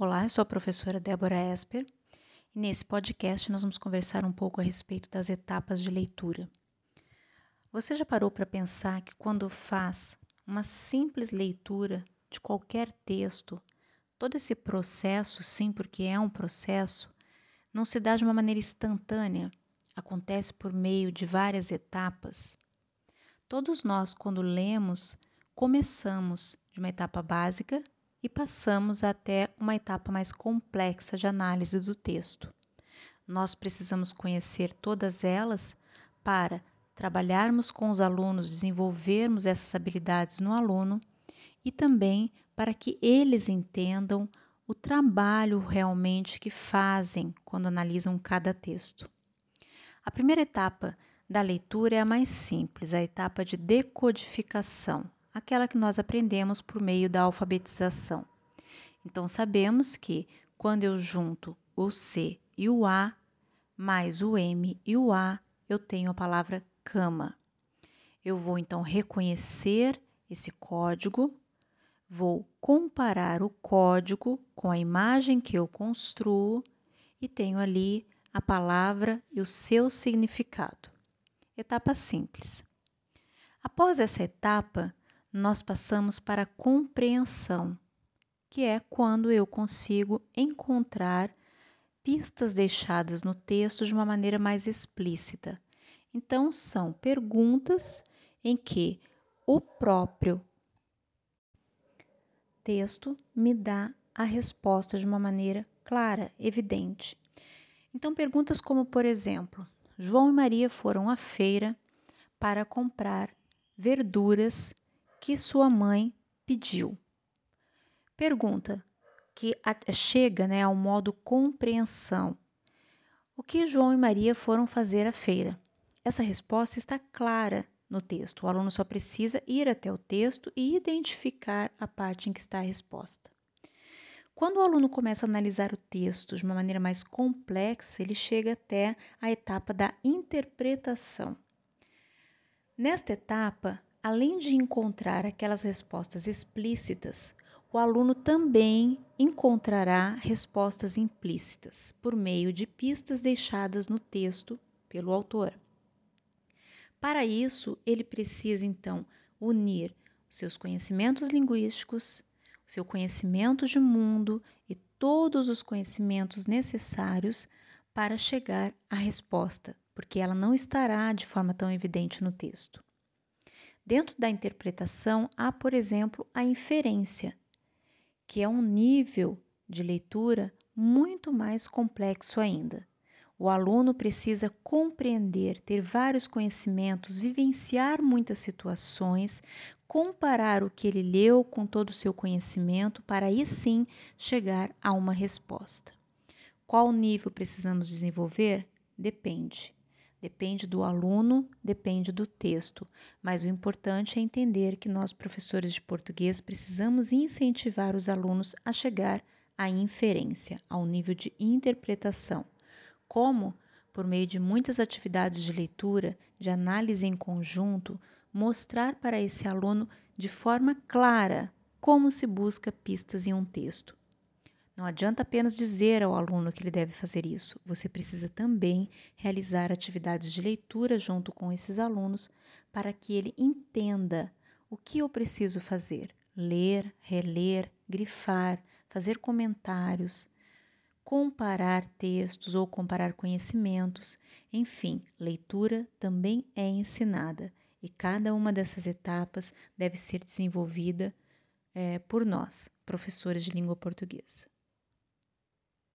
Olá, eu sou a professora Débora Esper e nesse podcast nós vamos conversar um pouco a respeito das etapas de leitura. Você já parou para pensar que quando faz uma simples leitura de qualquer texto, todo esse processo, sim, porque é um processo, não se dá de uma maneira instantânea, acontece por meio de várias etapas? Todos nós, quando lemos, começamos de uma etapa básica e passamos até uma etapa mais complexa de análise do texto. Nós precisamos conhecer todas elas para trabalharmos com os alunos, desenvolvermos essas habilidades no aluno e também para que eles entendam o trabalho realmente que fazem quando analisam cada texto. A primeira etapa da leitura é a mais simples, a etapa de decodificação aquela que nós aprendemos por meio da alfabetização. Então, sabemos que quando eu junto o C e o A, mais o M e o A, eu tenho a palavra cama. Eu vou então reconhecer esse código, vou comparar o código com a imagem que eu construo e tenho ali a palavra e o seu significado. Etapa simples. Após essa etapa, nós passamos para a compreensão, que é quando eu consigo encontrar pistas deixadas no texto de uma maneira mais explícita. Então, são perguntas em que o próprio texto me dá a resposta de uma maneira clara, evidente. Então, perguntas como, por exemplo, João e Maria foram à feira para comprar verduras que sua mãe pediu. Pergunta que chega né, ao modo compreensão. O que João e Maria foram fazer à feira? Essa resposta está clara no texto. O aluno só precisa ir até o texto e identificar a parte em que está a resposta. Quando o aluno começa a analisar o texto de uma maneira mais complexa, ele chega até a etapa da interpretação. Nesta etapa, além de encontrar aquelas respostas explícitas, o aluno também encontrará respostas implícitas por meio de pistas deixadas no texto pelo autor. Para isso, ele precisa então unir seus conhecimentos linguísticos, seu conhecimento de mundo e todos os conhecimentos necessários para chegar à resposta, porque ela não estará de forma tão evidente no texto. Dentro da interpretação, há, por exemplo, a inferência, que é um nível de leitura muito mais complexo ainda. O aluno precisa compreender, ter vários conhecimentos, vivenciar muitas situações, comparar o que ele leu com todo o seu conhecimento para aí sim chegar a uma resposta. Qual nível precisamos desenvolver? Depende. Depende do aluno, depende do texto, mas o importante é entender que nós, professores de português, precisamos incentivar os alunos a chegar à inferência, ao nível de interpretação. Como? Por meio de muitas atividades de leitura, de análise em conjunto, mostrar para esse aluno de forma clara como se busca pistas em um texto. Não adianta apenas dizer ao aluno que ele deve fazer isso, você precisa também realizar atividades de leitura junto com esses alunos para que ele entenda o que eu preciso fazer: ler, reler, grifar, fazer comentários, comparar textos ou comparar conhecimentos. Enfim, leitura também é ensinada e cada uma dessas etapas deve ser desenvolvida é, por nós, professores de língua portuguesa.